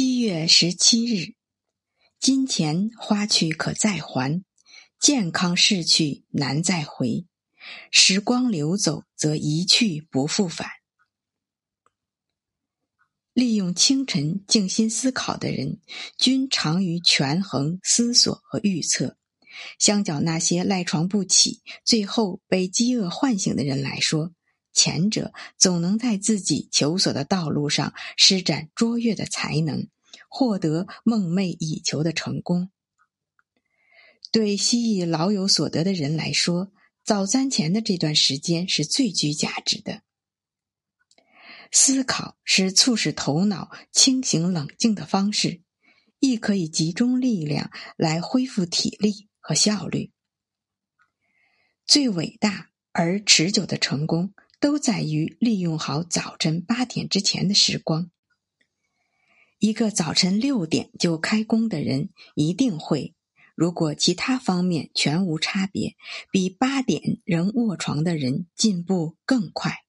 七月十七日，金钱花去可再还，健康逝去难再回。时光流走，则一去不复返。利用清晨静心思考的人，均长于权衡、思索和预测。相较那些赖床不起、最后被饥饿唤醒的人来说，前者总能在自己求索的道路上施展卓越的才能，获得梦寐以求的成功。对蜥蜴老有所得的人来说，早餐前的这段时间是最具价值的。思考是促使头脑清醒冷静的方式，亦可以集中力量来恢复体力和效率。最伟大而持久的成功。都在于利用好早晨八点之前的时光。一个早晨六点就开工的人，一定会，如果其他方面全无差别，比八点仍卧床的人进步更快。